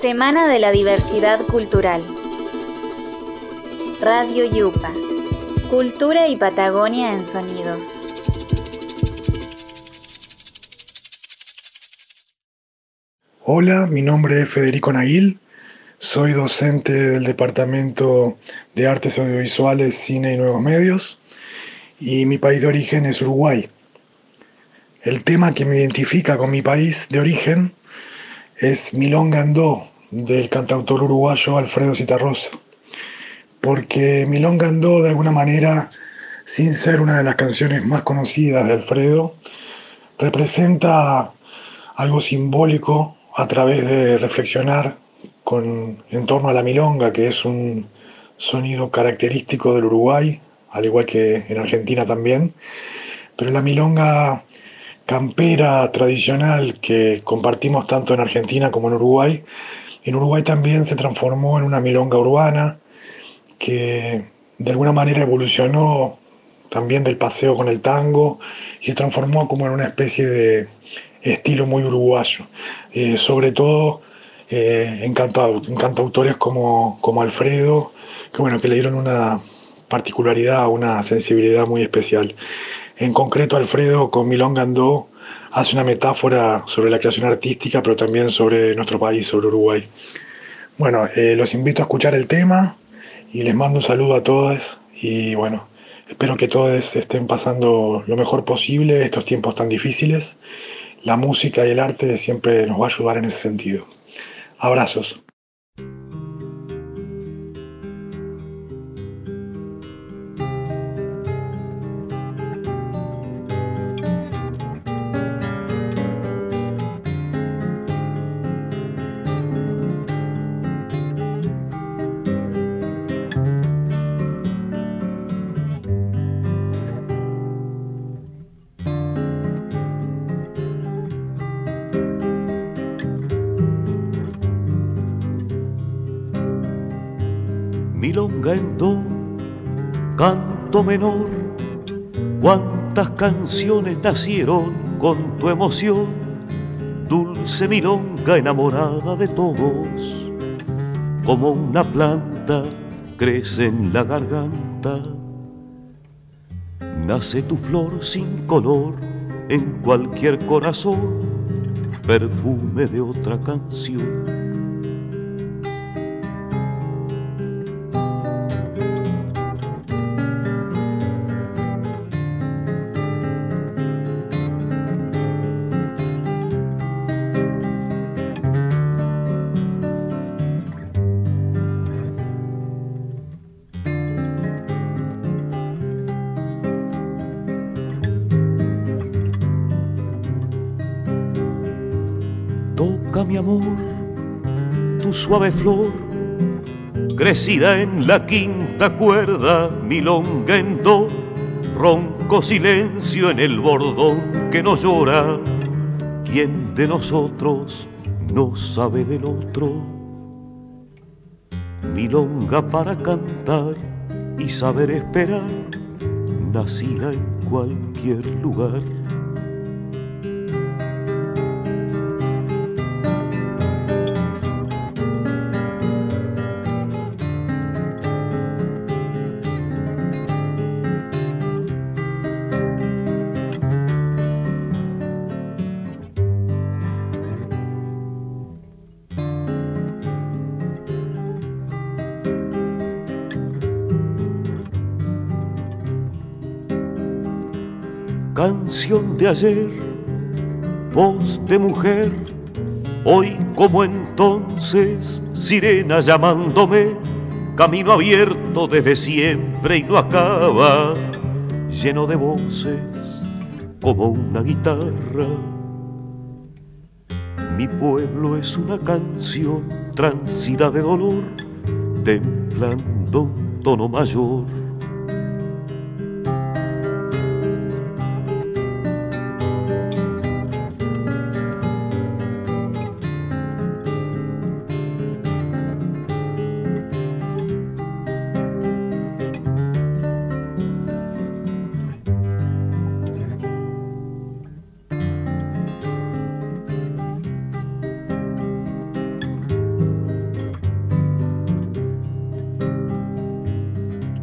Semana de la Diversidad Cultural. Radio Yupa. Cultura y Patagonia en sonidos. Hola, mi nombre es Federico Naguil. Soy docente del Departamento de Artes Audiovisuales, Cine y Nuevos Medios. Y mi país de origen es Uruguay. El tema que me identifica con mi país de origen es Milonga Andó, del cantautor uruguayo Alfredo Citarrosa. Porque Milonga Andó, de alguna manera, sin ser una de las canciones más conocidas de Alfredo, representa algo simbólico a través de reflexionar con, en torno a la milonga, que es un sonido característico del Uruguay, al igual que en Argentina también. Pero la milonga campera tradicional que compartimos tanto en Argentina como en Uruguay, en Uruguay también se transformó en una milonga urbana que de alguna manera evolucionó también del paseo con el tango y se transformó como en una especie de estilo muy uruguayo. Eh, sobre todo eh, en, cantautores como, como Alfredo, que, bueno, que le dieron una particularidad, una sensibilidad muy especial. En concreto, Alfredo con Milonga Andó hace una metáfora sobre la creación artística, pero también sobre nuestro país, sobre Uruguay. Bueno, eh, los invito a escuchar el tema y les mando un saludo a todos y bueno, espero que todos estén pasando lo mejor posible estos tiempos tan difíciles. La música y el arte siempre nos va a ayudar en ese sentido. Abrazos. Canto menor, cuántas canciones nacieron con tu emoción, dulce milonga enamorada de todos, como una planta crece en la garganta, nace tu flor sin color en cualquier corazón, perfume de otra canción suave flor, crecida en la quinta cuerda, milonga en do, ronco silencio en el bordón que no llora. ¿Quién de nosotros no sabe del otro? Milonga para cantar y saber esperar, nacida en cualquier lugar. Canción de ayer, voz de mujer, hoy como entonces, sirena llamándome, camino abierto desde siempre y no acaba, lleno de voces como una guitarra. Mi pueblo es una canción transida de dolor, templando un tono mayor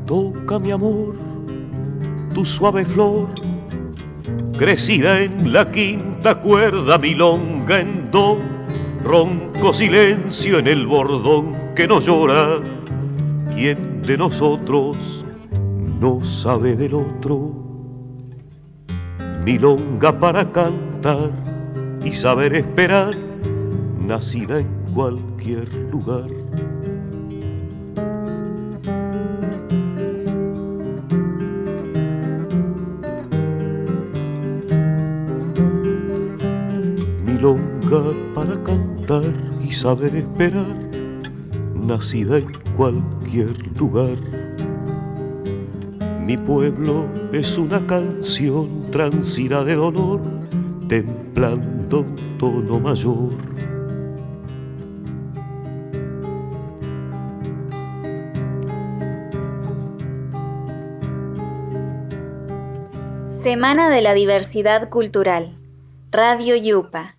toca mi amor, tu suave flor, crecida en la quinta cuerda, milonga en do, ronco silencio en el bordón que no llora. ¿Quién de nosotros no sabe del otro? Milonga para cantar y saber esperar, nacida en cualquier lugar. Milonga para cantar y saber esperar, nacida en cualquier lugar. Mi pueblo es una canción transida de dolor, templando un tono mayor. Semana de la Diversidad Cultural. Radio Yupa.